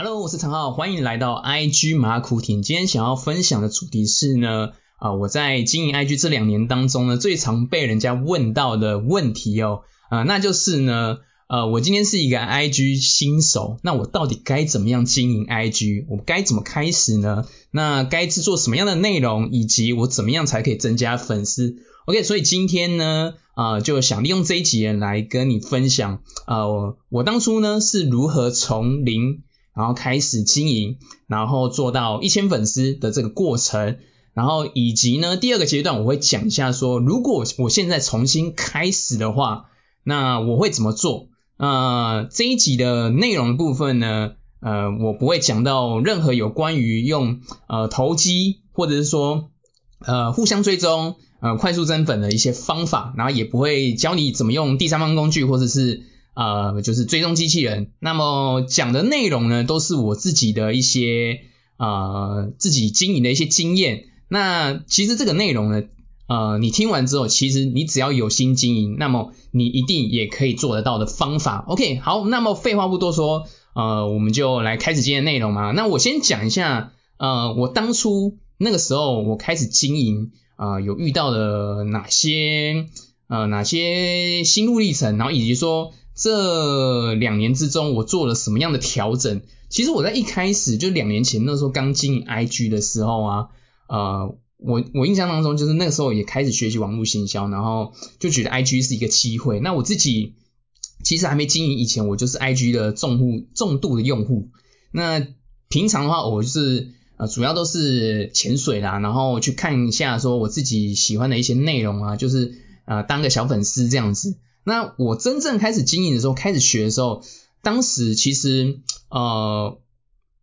Hello，我是陈浩，欢迎来到 IG 马苦挺。今天想要分享的主题是呢，啊，我在经营 IG 这两年当中呢，最常被人家问到的问题哦，啊，那就是呢，呃，我今天是一个 IG 新手，那我到底该怎么样经营 IG？我该怎么开始呢？那该制作什么样的内容，以及我怎么样才可以增加粉丝？OK，所以今天呢，啊，就想利用这一集来跟你分享，呃，我当初呢是如何从零。然后开始经营，然后做到一千粉丝的这个过程，然后以及呢第二个阶段我会讲一下说，如果我现在重新开始的话，那我会怎么做？呃，这一集的内容部分呢，呃，我不会讲到任何有关于用呃投机或者是说呃互相追踪呃快速增粉的一些方法，然后也不会教你怎么用第三方工具或者是。呃，就是追踪机器人。那么讲的内容呢，都是我自己的一些呃自己经营的一些经验。那其实这个内容呢，呃，你听完之后，其实你只要有心经营，那么你一定也可以做得到的方法。OK，好，那么废话不多说，呃，我们就来开始今天内容嘛。那我先讲一下，呃，我当初那个时候我开始经营，呃，有遇到的哪些呃哪些心路历程，然后以及说。这两年之中，我做了什么样的调整？其实我在一开始就两年前那时候刚经营 IG 的时候啊，呃，我我印象当中就是那个时候也开始学习网络行销，然后就觉得 IG 是一个机会。那我自己其实还没经营以前，我就是 IG 的重户重度的用户。那平常的话，我就是呃主要都是潜水啦，然后去看一下说我自己喜欢的一些内容啊，就是呃当个小粉丝这样子。那我真正开始经营的时候，开始学的时候，当时其实呃，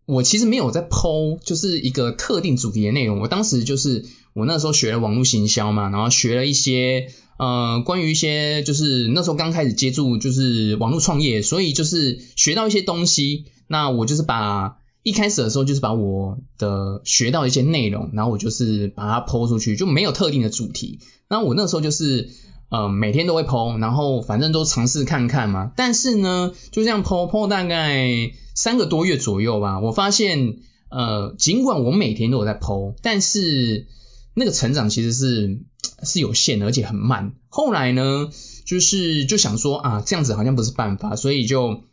我其实没有在剖，就是一个特定主题的内容。我当时就是我那时候学了网络行销嘛，然后学了一些呃关于一些就是那时候刚开始接触就是网络创业，所以就是学到一些东西。那我就是把一开始的时候就是把我的学到一些内容，然后我就是把它剖出去，就没有特定的主题。那我那时候就是。呃，每天都会剖，然后反正都尝试看看嘛。但是呢，就这样剖剖大概三个多月左右吧，我发现，呃，尽管我每天都有在剖，但是那个成长其实是是有限，而且很慢。后来呢，就是就想说啊，这样子好像不是办法，所以就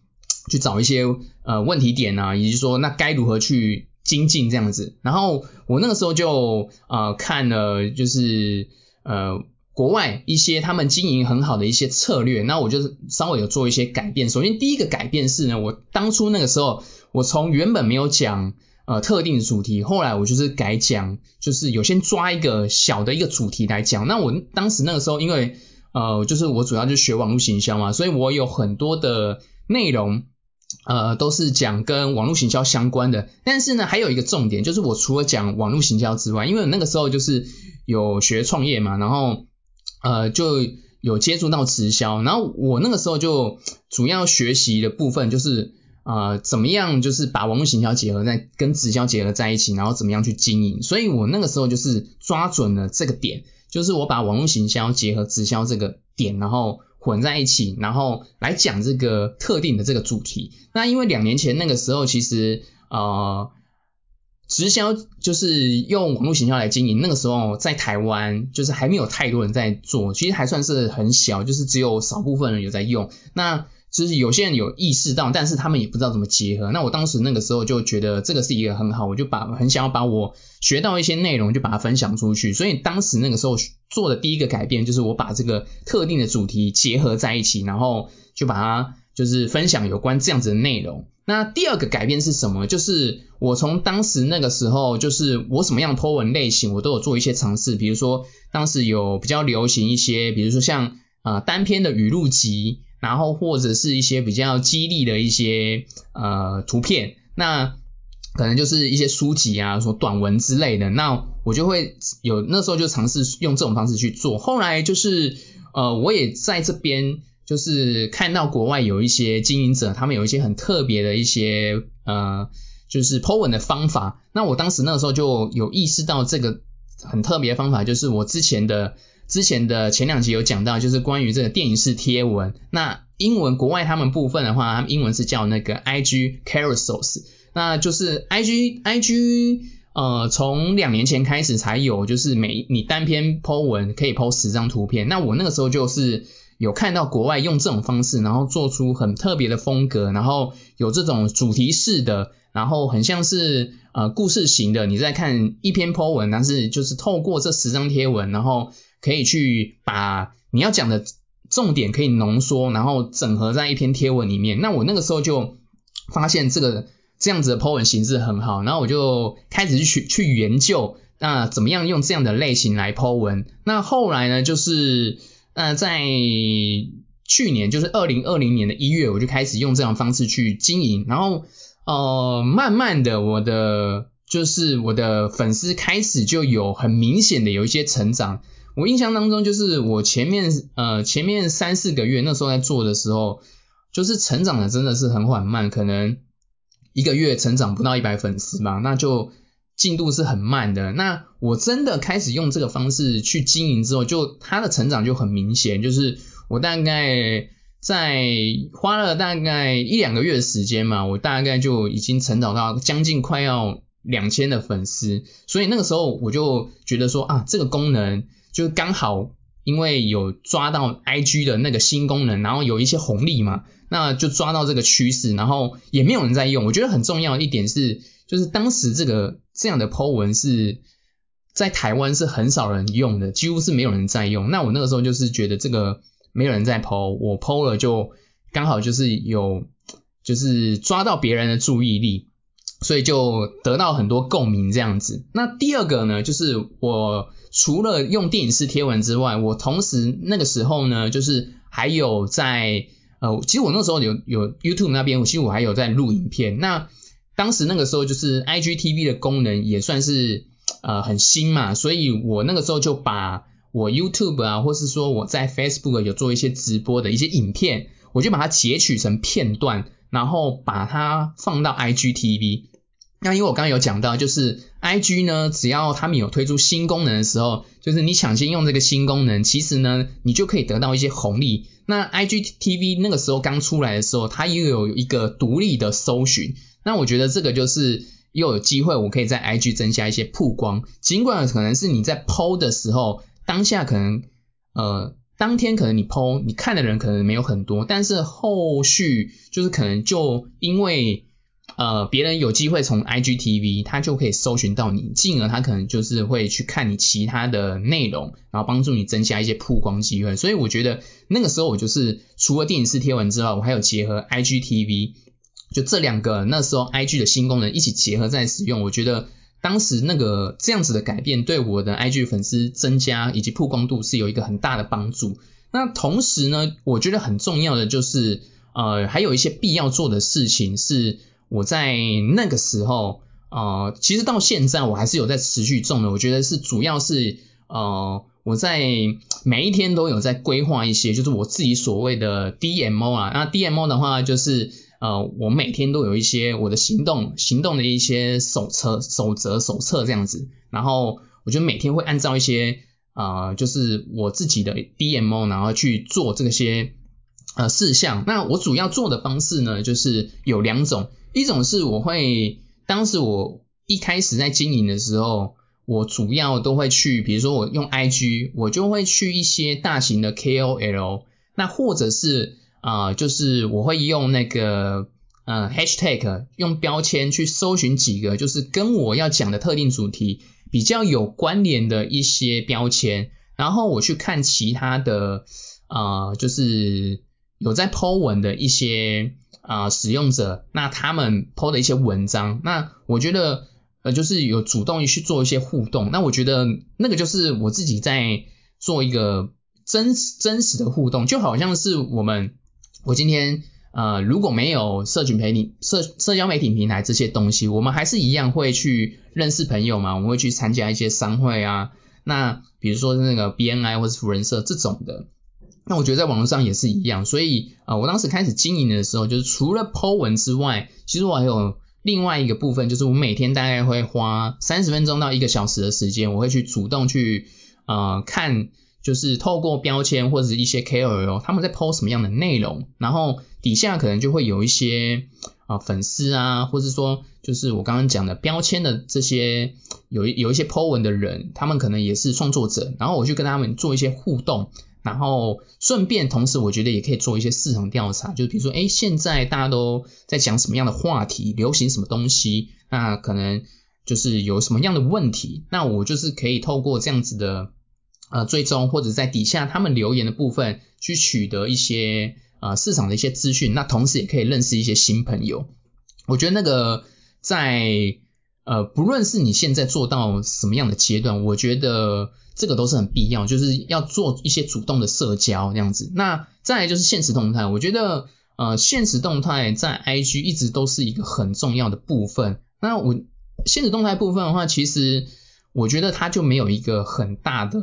去找一些呃问题点啊，以及说那该如何去精进这样子。然后我那个时候就呃看了，就是呃。国外一些他们经营很好的一些策略，那我就是稍微有做一些改变。首先第一个改变是呢，我当初那个时候，我从原本没有讲呃特定的主题，后来我就是改讲，就是有先抓一个小的一个主题来讲。那我当时那个时候，因为呃就是我主要就是学网络行销嘛，所以我有很多的内容呃都是讲跟网络行销相关的。但是呢，还有一个重点就是我除了讲网络行销之外，因为那个时候就是有学创业嘛，然后呃，就有接触到直销，然后我那个时候就主要学习的部分就是呃，怎么样就是把网络行销结合在跟直销结合在一起，然后怎么样去经营。所以我那个时候就是抓准了这个点，就是我把网络行销结合直销这个点，然后混在一起，然后来讲这个特定的这个主题。那因为两年前那个时候，其实呃。直销就是用网络行销来经营，那个时候在台湾就是还没有太多人在做，其实还算是很小，就是只有少部分人有在用。那就是有些人有意识到，但是他们也不知道怎么结合。那我当时那个时候就觉得这个是一个很好，我就把很想要把我学到一些内容就把它分享出去。所以当时那个时候做的第一个改变就是我把这个特定的主题结合在一起，然后就把它就是分享有关这样子的内容。那第二个改变是什么？就是我从当时那个时候，就是我什么样的托文类型，我都有做一些尝试。比如说，当时有比较流行一些，比如说像呃单篇的语录集，然后或者是一些比较激励的一些呃图片，那可能就是一些书籍啊，说短文之类的。那我就会有那时候就尝试用这种方式去做。后来就是呃我也在这边。就是看到国外有一些经营者，他们有一些很特别的一些呃，就是 Po 文的方法。那我当时那个时候就有意识到这个很特别的方法，就是我之前的之前的前两集有讲到，就是关于这个电影式贴文。那英文国外他们部分的话，他们英文是叫那个 IG Carousels。那就是 IG IG 呃从两年前开始才有，就是每你单篇 po 文可以 po 十张图片。那我那个时候就是有看到国外用这种方式，然后做出很特别的风格，然后有这种主题式的，然后很像是呃故事型的。你在看一篇 po 文，但是就是透过这十张贴文，然后可以去把你要讲的。重点可以浓缩，然后整合在一篇贴文里面。那我那个时候就发现这个这样子的 po 文形式很好，然后我就开始去去研究，那怎么样用这样的类型来 po 文？那后来呢，就是那在去年，就是二零二零年的一月，我就开始用这样方式去经营，然后呃慢慢的我的就是我的粉丝开始就有很明显的有一些成长。我印象当中，就是我前面呃前面三四个月那时候在做的时候，就是成长的真的是很缓慢，可能一个月成长不到一百粉丝吧，那就进度是很慢的。那我真的开始用这个方式去经营之后，就它的成长就很明显，就是我大概在花了大概一两个月的时间嘛，我大概就已经成长到将近快要两千的粉丝，所以那个时候我就觉得说啊，这个功能。就刚好因为有抓到 IG 的那个新功能，然后有一些红利嘛，那就抓到这个趋势，然后也没有人在用。我觉得很重要的一点是，就是当时这个这样的 Po 文是在台湾是很少人用的，几乎是没有人在用。那我那个时候就是觉得这个没有人在 Po，我 Po 了就刚好就是有就是抓到别人的注意力，所以就得到很多共鸣这样子。那第二个呢，就是我。除了用电影式贴文之外，我同时那个时候呢，就是还有在呃，其实我那时候有有 YouTube 那边，其实我还有在录影片。那当时那个时候就是 IGTV 的功能也算是呃很新嘛，所以我那个时候就把我 YouTube 啊，或是说我在 Facebook 有做一些直播的一些影片，我就把它截取成片段，然后把它放到 IGTV。那因为我刚刚有讲到，就是 I G 呢，只要他们有推出新功能的时候，就是你抢先用这个新功能，其实呢，你就可以得到一些红利。那 I G T V 那个时候刚出来的时候，它又有一个独立的搜寻。那我觉得这个就是又有机会，我可以在 I G 增加一些曝光。尽管可能是你在 PO 的时候，当下可能呃当天可能你 PO 你看的人可能没有很多，但是后续就是可能就因为。呃，别人有机会从 IGTV，他就可以搜寻到你，进而他可能就是会去看你其他的内容，然后帮助你增加一些曝光机会。所以我觉得那个时候我就是除了电影式贴文之外，我还有结合 IGTV，就这两个那时候 IG 的新功能一起结合在使用。我觉得当时那个这样子的改变对我的 IG 粉丝增加以及曝光度是有一个很大的帮助。那同时呢，我觉得很重要的就是呃，还有一些必要做的事情是。我在那个时候，呃，其实到现在我还是有在持续种的。我觉得是主要是，呃，我在每一天都有在规划一些，就是我自己所谓的 DMO 啊。那 DMO 的话，就是呃，我每天都有一些我的行动行动的一些手册、守则、手册这样子。然后我就每天会按照一些啊，就是我自己的 DMO，然后去做这些呃事项。那我主要做的方式呢，就是有两种。一种是我会，当时我一开始在经营的时候，我主要都会去，比如说我用 IG，我就会去一些大型的 KOL，那或者是啊，就是我会用那个呃 Hashtag 用标签去搜寻几个，就是跟我要讲的特定主题比较有关联的一些标签，然后我去看其他的啊，就是有在 Po 文的一些。啊，使用者那他们 PO 的一些文章，那我觉得呃就是有主动去做一些互动，那我觉得那个就是我自己在做一个真真实的互动，就好像是我们我今天呃如果没有社群媒体社社交媒体平台这些东西，我们还是一样会去认识朋友嘛，我们会去参加一些商会啊，那比如说那个 BNI 或是福人社这种的。那我觉得在网络上也是一样，所以啊，我当时开始经营的时候，就是除了 Po 文之外，其实我还有另外一个部分，就是我每天大概会花三十分钟到一个小时的时间，我会去主动去呃看，就是透过标签或者是一些 KOL 他们在 Po 什么样的内容，然后底下可能就会有一些啊粉丝啊，或者说就是我刚刚讲的标签的这些有有一些 po 文的人，他们可能也是创作者，然后我去跟他们做一些互动，然后顺便同时我觉得也可以做一些市场调查，就比如说哎现在大家都在讲什么样的话题，流行什么东西，那可能就是有什么样的问题，那我就是可以透过这样子的。呃，追踪或者在底下他们留言的部分去取得一些呃市场的一些资讯，那同时也可以认识一些新朋友。我觉得那个在呃不论是你现在做到什么样的阶段，我觉得这个都是很必要，就是要做一些主动的社交这样子。那再来就是现实动态，我觉得呃现实动态在 IG 一直都是一个很重要的部分。那我现实动态部分的话，其实。我觉得它就没有一个很大的，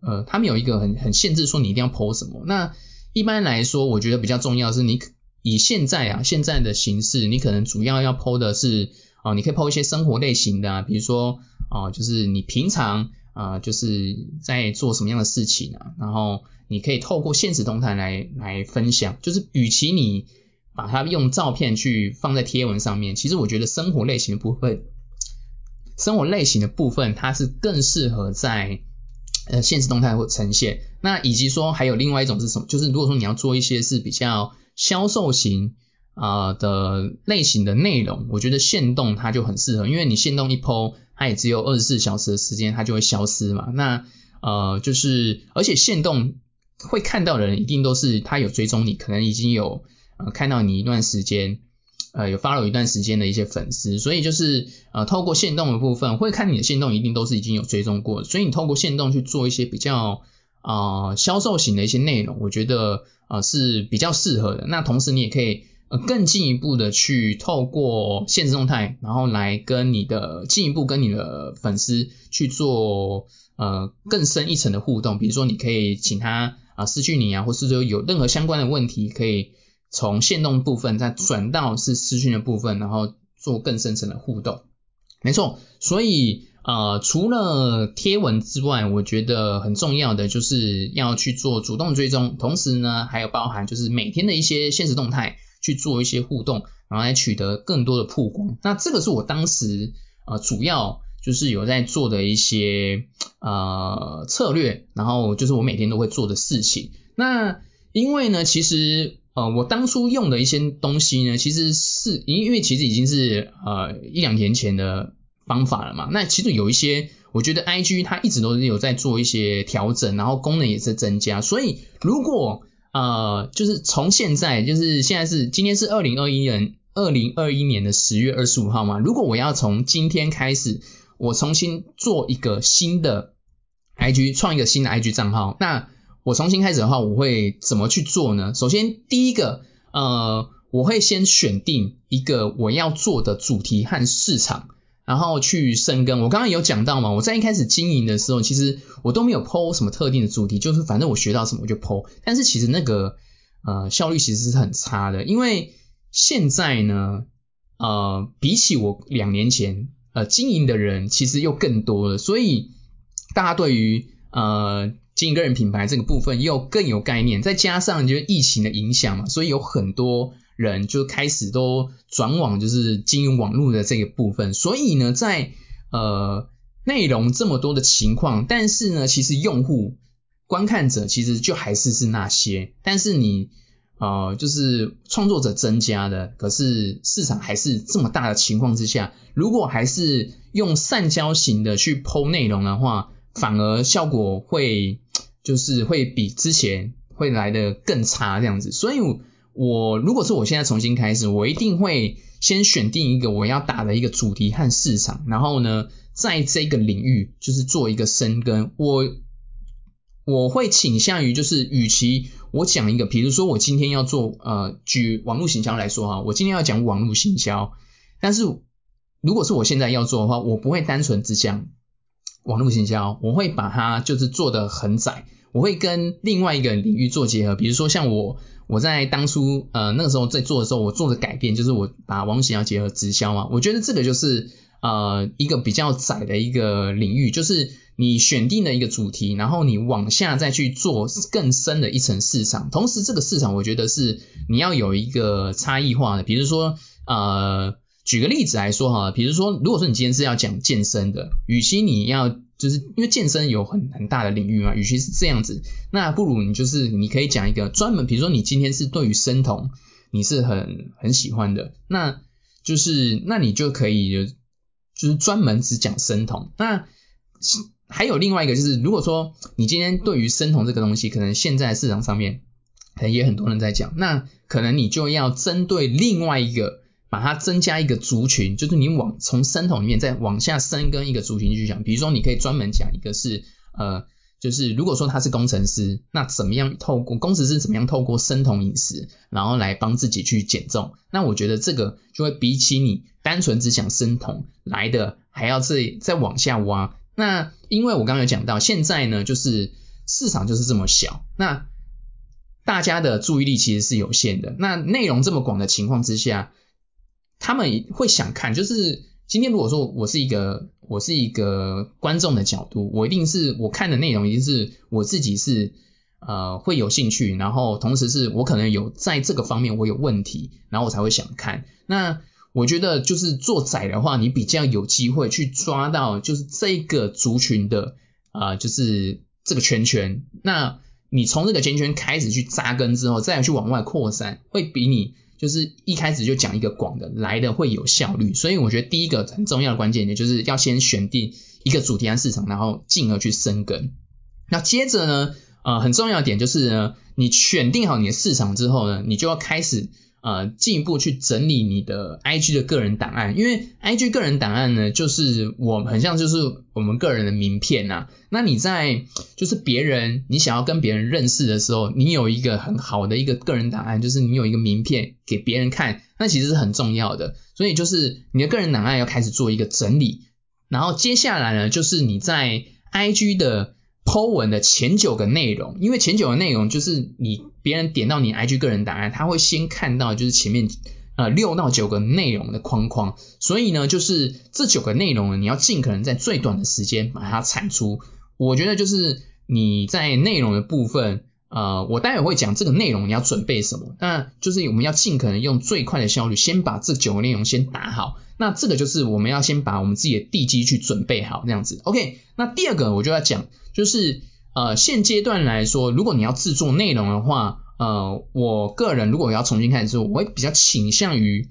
呃，它没有一个很很限制说你一定要 PO 什么。那一般来说，我觉得比较重要是你以现在啊现在的形式，你可能主要要 PO 的是，哦，你可以 PO 一些生活类型的，比如说，哦，就是你平常啊就是在做什么样的事情啊，然后你可以透过现实动态来来分享。就是与其你把它用照片去放在贴文上面，其实我觉得生活类型的部分。生活类型的部分，它是更适合在呃现实动态或呈现。那以及说还有另外一种是什么？就是如果说你要做一些是比较销售型啊的类型的内容，我觉得线动它就很适合，因为你线动一抛它也只有二十四小时的时间，它就会消失嘛。那呃就是而且线动会看到的人一定都是他有追踪你，可能已经有呃看到你一段时间。呃，有发了一段时间的一些粉丝，所以就是呃，透过线动的部分，会看你的线动，一定都是已经有追踪过，所以你透过线动去做一些比较啊销售型的一些内容，我觉得啊是比较适合的。那同时你也可以呃更进一步的去透过现实动态，然后来跟你的进一步跟你的粉丝去做呃更深一层的互动，比如说你可以请他啊私讯你啊，或是说有任何相关的问题可以。从线动部分再转到是私讯的部分，然后做更深层的互动。没错，所以呃，除了贴文之外，我觉得很重要的就是要去做主动追踪，同时呢，还有包含就是每天的一些现实动态去做一些互动，然后来取得更多的曝光。那这个是我当时呃主要就是有在做的一些呃策略，然后就是我每天都会做的事情。那因为呢，其实。呃，我当初用的一些东西呢，其实是因为其实已经是呃一两年前的方法了嘛。那其实有一些，我觉得 I G 它一直都是有在做一些调整，然后功能也是增加。所以如果呃就是从现在，就是现在是今天是二零二一年二零二一年的十月二十五号嘛。如果我要从今天开始，我重新做一个新的 I G，创一个新的 I G 账号，那。我重新开始的话，我会怎么去做呢？首先，第一个，呃，我会先选定一个我要做的主题和市场，然后去深耕。我刚刚有讲到嘛，我在一开始经营的时候，其实我都没有剖什么特定的主题，就是反正我学到什么我就剖。但是其实那个呃效率其实是很差的，因为现在呢，呃，比起我两年前，呃，经营的人其实又更多了，所以大家对于呃。经营个人品牌这个部分又更有概念，再加上就是疫情的影响嘛，所以有很多人就开始都转往就是经营网络的这个部分。所以呢，在呃内容这么多的情况，但是呢，其实用户观看者其实就还是是那些，但是你呃就是创作者增加的，可是市场还是这么大的情况之下，如果还是用散交型的去剖内容的话，反而效果会。就是会比之前会来的更差这样子，所以我如果是我现在重新开始，我一定会先选定一个我要打的一个主题和市场，然后呢，在这个领域就是做一个深耕。我我会倾向于就是，与其我讲一个，比如说我今天要做呃，举网络行销来说哈，我今天要讲网络行销，但是如果是我现在要做的话，我不会单纯只讲网络行销，我会把它就是做的很窄。我会跟另外一个领域做结合，比如说像我，我在当初呃那个时候在做的时候，我做的改变就是我把网络行销结合直销嘛。我觉得这个就是呃一个比较窄的一个领域，就是你选定了一个主题，然后你往下再去做更深的一层市场。同时，这个市场我觉得是你要有一个差异化的，比如说呃，举个例子来说哈，比如说，如果说你今天是要讲健身的，与其你要就是因为健身有很很大的领域嘛，与其是这样子，那不如你就是你可以讲一个专门，比如说你今天是对于生酮你是很很喜欢的，那就是那你就可以就是专门只讲生酮。那还有另外一个就是，如果说你今天对于生酮这个东西，可能现在市场上面可能也很多人在讲，那可能你就要针对另外一个，把它增加一个族群，就是你往从生酮里面再往下深耕一个族群去讲。比如说，你可以专门讲一个是呃，就是如果说他是工程师，那怎么样透过工程师怎么样透过生酮饮食，然后来帮自己去减重？那我觉得这个就会比起你单纯只讲生酮来的还要再再往下挖。那因为我刚刚有讲到，现在呢就是市场就是这么小，那大家的注意力其实是有限的。那内容这么广的情况之下，他们会想看，就是今天如果说我是一个我是一个观众的角度，我一定是我看的内容一定是我自己是呃会有兴趣，然后同时是我可能有在这个方面我有问题，然后我才会想看。那我觉得就是做窄的话，你比较有机会去抓到就是这个族群的啊，就是这个圈圈。那你从这个圈圈开始去扎根之后，再去往外扩散，会比你就是一开始就讲一个广的来的会有效率。所以我觉得第一个很重要的关键点就是要先选定一个主题和市场，然后进而去生根。那接着呢，呃，很重要的点就是呢，你选定好你的市场之后呢，你就要开始。呃，进一步去整理你的 IG 的个人档案，因为 IG 个人档案呢，就是我很像就是我们个人的名片呐。那你在就是别人你想要跟别人认识的时候，你有一个很好的一个个人档案，就是你有一个名片给别人看，那其实是很重要的。所以就是你的个人档案要开始做一个整理，然后接下来呢，就是你在 IG 的。Po 文的前九个内容，因为前九个内容就是你别人点到你 IG 个人档案，他会先看到就是前面呃六到九个内容的框框，所以呢，就是这九个内容呢，你要尽可能在最短的时间把它产出。我觉得就是你在内容的部分。呃，我待会会讲这个内容你要准备什么，那就是我们要尽可能用最快的效率，先把这九个内容先打好。那这个就是我们要先把我们自己的地基去准备好，这样子。OK，那第二个我就要讲，就是呃现阶段来说，如果你要制作内容的话，呃，我个人如果要重新开始做，我会比较倾向于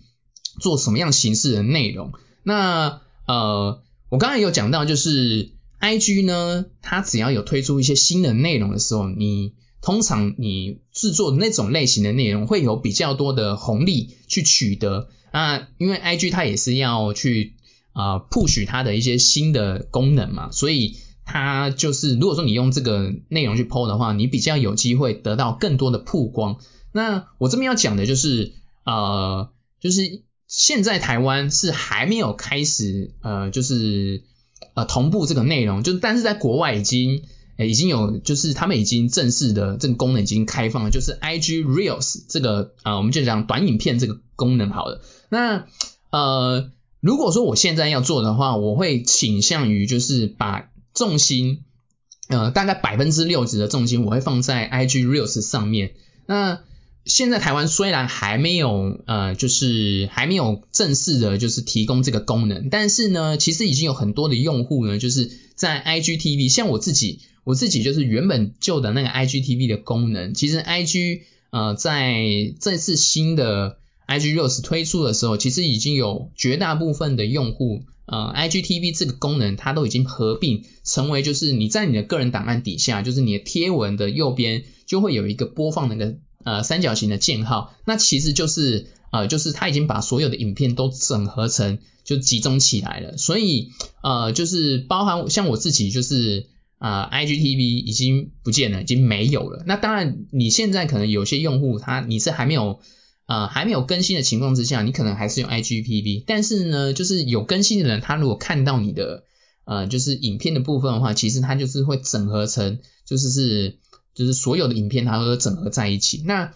做什么样形式的内容。那呃，我刚才有讲到，就是 IG 呢，它只要有推出一些新的内容的时候，你通常你制作那种类型的内容会有比较多的红利去取得啊，因为 IG 它也是要去啊 push 它的一些新的功能嘛，所以它就是如果说你用这个内容去 PO 的话，你比较有机会得到更多的曝光。那我这边要讲的就是呃，就是现在台湾是还没有开始呃，就是呃同步这个内容，就但是在国外已经。已经有，就是他们已经正式的这个功能已经开放了，就是 IG Reels 这个啊，我们就讲短影片这个功能好了。那呃，如果说我现在要做的话，我会倾向于就是把重心，呃，大概百分之六十的重心我会放在 IG Reels 上面。那现在台湾虽然还没有呃，就是还没有正式的，就是提供这个功能，但是呢，其实已经有很多的用户呢，就是在 IGTV，像我自己，我自己就是原本旧的那个 IGTV 的功能，其实 IG 呃在这次新的 IG Reels 推出的时候，其实已经有绝大部分的用户呃 IGTV 这个功能，它都已经合并成为就是你在你的个人档案底下，就是你的贴文的右边就会有一个播放那个。呃，三角形的箭号，那其实就是呃，就是它已经把所有的影片都整合成，就集中起来了。所以呃，就是包含像我自己，就是啊，IGTV 已经不见了，已经没有了。那当然，你现在可能有些用户他你是还没有呃还没有更新的情况之下，你可能还是用 IGTV。但是呢，就是有更新的人，他如果看到你的呃就是影片的部分的话，其实他就是会整合成，就是是。就是所有的影片它都整合在一起。那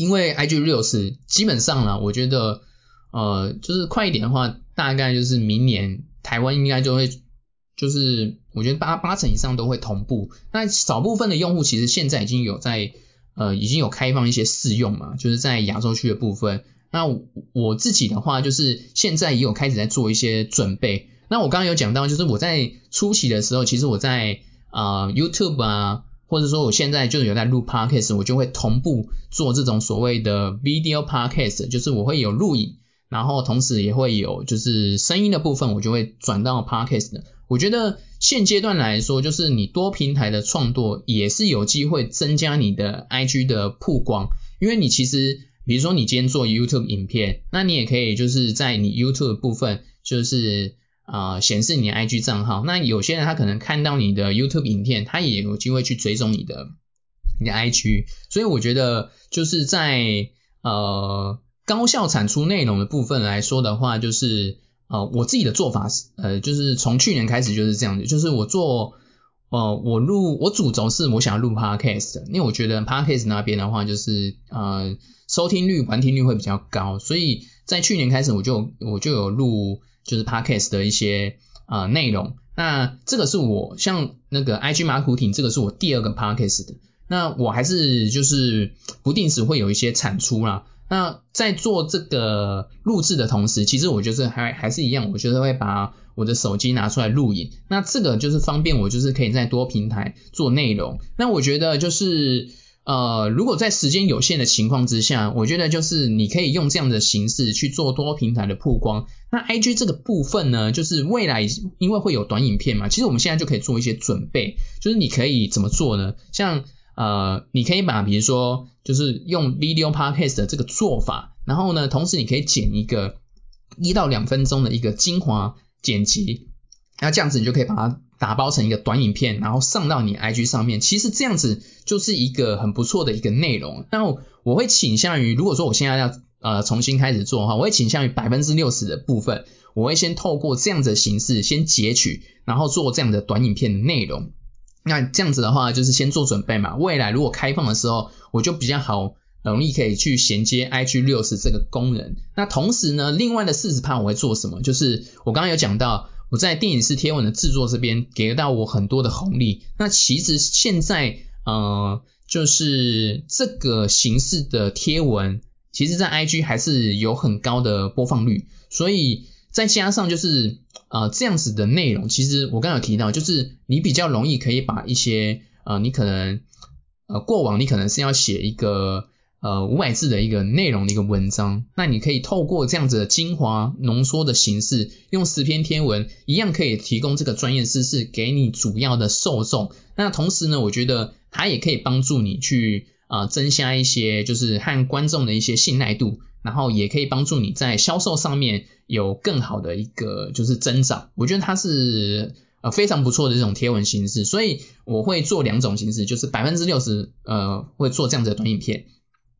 因为 IG Reels 基本上呢，我觉得呃，就是快一点的话，大概就是明年台湾应该就会，就是我觉得八八成以上都会同步。那少部分的用户其实现在已经有在呃，已经有开放一些试用嘛，就是在亚洲区的部分。那我自己的话，就是现在也有开始在做一些准备。那我刚刚有讲到，就是我在初期的时候，其实我在啊 YouTube 啊，或者说我现在就有在录 Podcast，我就会同步做这种所谓的 Video Podcast，就是我会有录影，然后同时也会有就是声音的部分，我就会转到 Podcast。我觉得现阶段来说，就是你多平台的创作也是有机会增加你的 IG 的曝光，因为你其实比如说你今天做 YouTube 影片，那你也可以就是在你 YouTube 部分就是。啊，显示你的 IG 账号，那有些人他可能看到你的 YouTube 影片，他也有机会去追踪你的你的 IG，所以我觉得就是在呃高效产出内容的部分来说的话，就是呃我自己的做法是呃就是从去年开始就是这样子，就是我做呃我录我主轴是我想要录 Podcast，因为我觉得 Podcast 那边的话就是呃收听率、完听率会比较高，所以在去年开始我就我就有录。就是 podcast 的一些啊内容，那这个是我像那个 IG 马古挺，这个是我第二个 podcast 的，那我还是就是不定时会有一些产出啦。那在做这个录制的同时，其实我就是还还是一样，我就是会把我的手机拿出来录影，那这个就是方便我就是可以在多平台做内容。那我觉得就是。呃，如果在时间有限的情况之下，我觉得就是你可以用这样的形式去做多平台的曝光。那 IG 这个部分呢，就是未来因为会有短影片嘛，其实我们现在就可以做一些准备。就是你可以怎么做呢？像呃，你可以把比如说就是用 Video Podcast 的这个做法，然后呢，同时你可以剪一个一到两分钟的一个精华剪辑，那这样子你就可以把它。打包成一个短影片，然后上到你 IG 上面，其实这样子就是一个很不错的一个内容。那我会倾向于，如果说我现在要呃重新开始做的话，我会倾向于百分之六十的部分，我会先透过这样子的形式先截取，然后做这样的短影片的内容。那这样子的话，就是先做准备嘛。未来如果开放的时候，我就比较好容易可以去衔接 IG 六十这个功能。那同时呢，另外的四十趴我会做什么？就是我刚刚有讲到。我在电影式贴文的制作这边给到我很多的红利，那其实现在呃就是这个形式的贴文，其实在 IG 还是有很高的播放率，所以再加上就是呃这样子的内容，其实我刚刚有提到，就是你比较容易可以把一些呃你可能呃过往你可能是要写一个。呃，五百字的一个内容的一个文章，那你可以透过这样子的精华浓缩的形式，用十篇天文一样可以提供这个专业知识给你主要的受众。那同时呢，我觉得它也可以帮助你去啊增加一些就是和观众的一些信赖度，然后也可以帮助你在销售上面有更好的一个就是增长。我觉得它是呃非常不错的这种贴文形式，所以我会做两种形式，就是百分之六十呃会做这样子的短影片。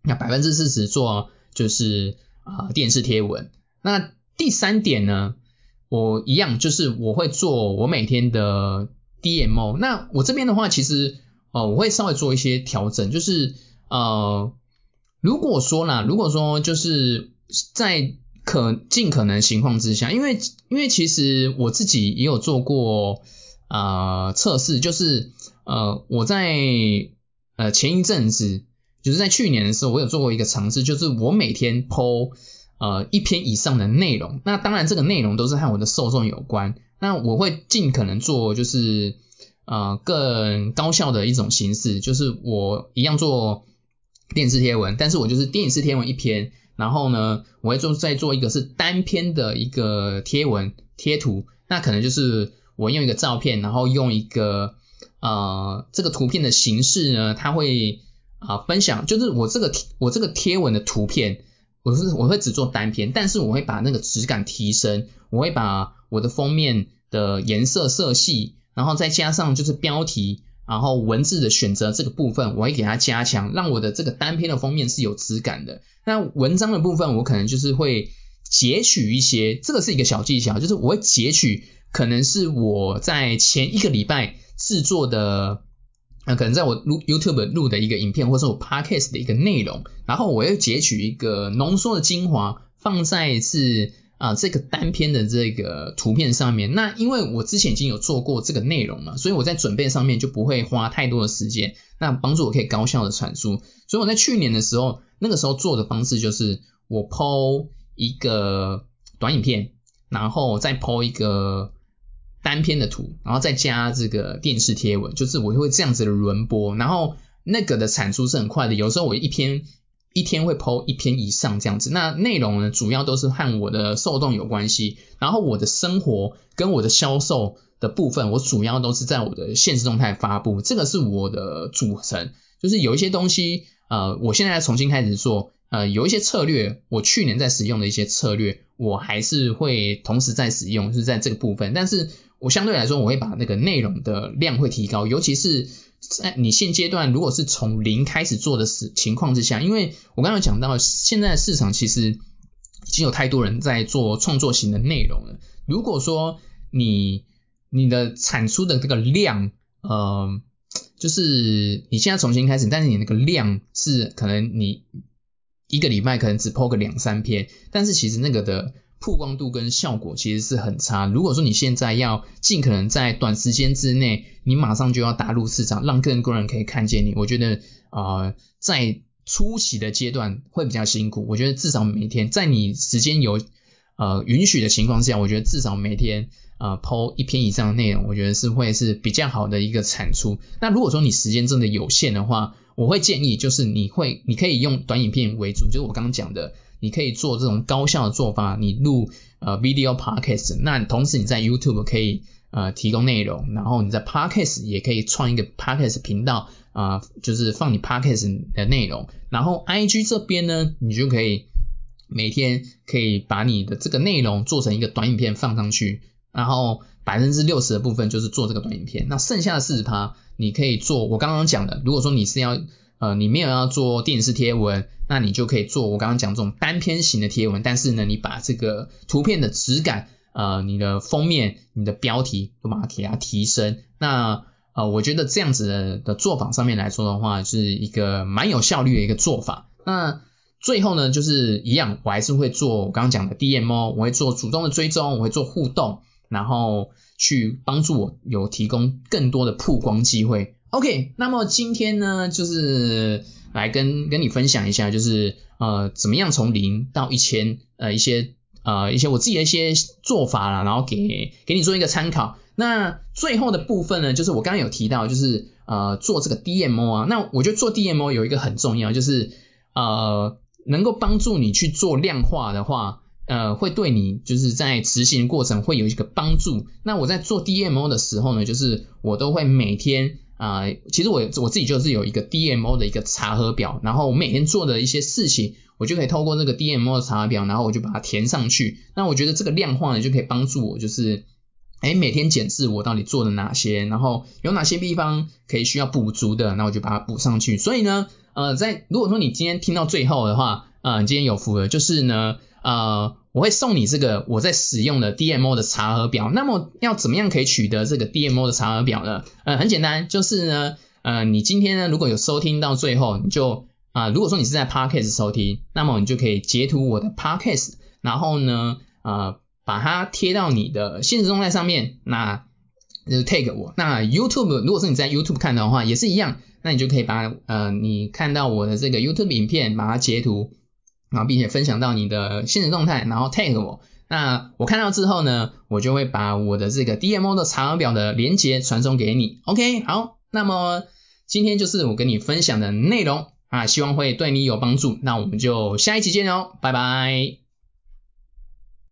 那百分之四十做就是啊电视贴文。那第三点呢，我一样就是我会做我每天的 DMO。那我这边的话，其实呃我会稍微做一些调整，就是呃如果说啦，如果说就是在可尽可能情况之下，因为因为其实我自己也有做过啊测试，就是呃我在呃前一阵子。就是在去年的时候，我有做过一个尝试，就是我每天 po 呃一篇以上的内容。那当然这个内容都是和我的受众有关。那我会尽可能做就是呃更高效的一种形式，就是我一样做电视贴文，但是我就是电影式贴文一篇，然后呢我会做再做一个是单篇的一个贴文贴图。那可能就是我用一个照片，然后用一个呃这个图片的形式呢，它会。啊，分享就是我这个贴我这个贴文的图片，我是我会只做单篇，但是我会把那个质感提升，我会把我的封面的颜色色系，然后再加上就是标题，然后文字的选择这个部分，我会给它加强，让我的这个单篇的封面是有质感的。那文章的部分，我可能就是会截取一些，这个是一个小技巧，就是我会截取可能是我在前一个礼拜制作的。那可能在我录 YouTube 录的一个影片，或者是我 Podcast 的一个内容，然后我又截取一个浓缩的精华，放在是啊这个单篇的这个图片上面。那因为我之前已经有做过这个内容了，所以我在准备上面就不会花太多的时间，那帮助我可以高效的传输。所以我在去年的时候，那个时候做的方式就是，我 PO 一个短影片，然后再 PO 一个单篇的图，然后再加这个电视贴文，就是我会这样子的轮播，然后那个的产出是很快的，有时候我一篇一天会 PO 一篇以上这样子，那内容呢主要都是和我的受众有关系，然后我的生活跟我的销售的部分，我主要都是在我的现实动态发布，这个是我的组成，就是有一些东西呃，我现在重新开始做。呃，有一些策略，我去年在使用的一些策略，我还是会同时在使用，是在这个部分。但是我相对来说，我会把那个内容的量会提高，尤其是在你现阶段如果是从零开始做的时情况之下，因为我刚刚讲到，现在市场其实已经有太多人在做创作型的内容了。如果说你你的产出的这个量，呃，就是你现在重新开始，但是你那个量是可能你。一个礼拜可能只 PO 个两三篇，但是其实那个的曝光度跟效果其实是很差。如果说你现在要尽可能在短时间之内，你马上就要打入市场，让更多人可以看见你，我觉得啊，在初期的阶段会比较辛苦。我觉得至少每天在你时间有呃允许的情况下，我觉得至少每天呃抛一篇以上的内容，我觉得是会是比较好的一个产出。那如果说你时间真的有限的话，我会建议，就是你会，你可以用短影片为主，就是我刚刚讲的，你可以做这种高效的做法，你录呃 video podcast，那同时你在 YouTube 可以呃提供内容，然后你在 podcast 也可以创一个 podcast 频道啊，就是放你 podcast 的内容，然后 IG 这边呢，你就可以每天可以把你的这个内容做成一个短影片放上去，然后百分之六十的部分就是做这个短影片，那剩下的四十趴。你可以做我刚刚讲的，如果说你是要呃你没有要做电视贴文，那你就可以做我刚刚讲这种单篇型的贴文，但是呢你把这个图片的质感呃你的封面、你的标题都把它给它提升，那呃我觉得这样子的的做法上面来说的话，是一个蛮有效率的一个做法。那最后呢就是一样，我还是会做我刚刚讲的 DMO，我会做主动的追踪，我会做互动，然后。去帮助我有提供更多的曝光机会。OK，那么今天呢，就是来跟跟你分享一下，就是呃怎么样从零到一千呃一些呃一些我自己的一些做法啦，然后给给你做一个参考。那最后的部分呢，就是我刚刚有提到，就是呃做这个 DMO 啊，那我觉得做 DMO 有一个很重要，就是呃能够帮助你去做量化的话。呃，会对你就是在执行过程会有一个帮助。那我在做 DMO 的时候呢，就是我都会每天啊，其实我我自己就是有一个 DMO 的一个查核表，然后我每天做的一些事情，我就可以透过这个 DMO 的查核表，然后我就把它填上去。那我觉得这个量化呢，就可以帮助我，就是哎每天检视我到底做了哪些，然后有哪些地方可以需要补足的，那我就把它补上去。所以呢，呃，在如果说你今天听到最后的话，啊，今天有福了，就是呢，呃。我会送你这个我在使用的 DMO 的查核表。那么要怎么样可以取得这个 DMO 的查核表呢？呃，很简单，就是呢，呃，你今天呢如果有收听到最后，你就啊，如果说你是在 Podcast 收听，那么你就可以截图我的 Podcast，然后呢，呃，把它贴到你的现实动态上面，那就 tag 我。那 YouTube 如果是你在 YouTube 看的话，也是一样，那你就可以把呃你看到我的这个 YouTube 影片，把它截图。然后并且分享到你的现实动态，然后 tag 我，那我看到之后呢，我就会把我的这个 DMO 的查核表的连接传送给你。OK，好，那么今天就是我跟你分享的内容啊，希望会对你有帮助。那我们就下一期见哦，拜拜。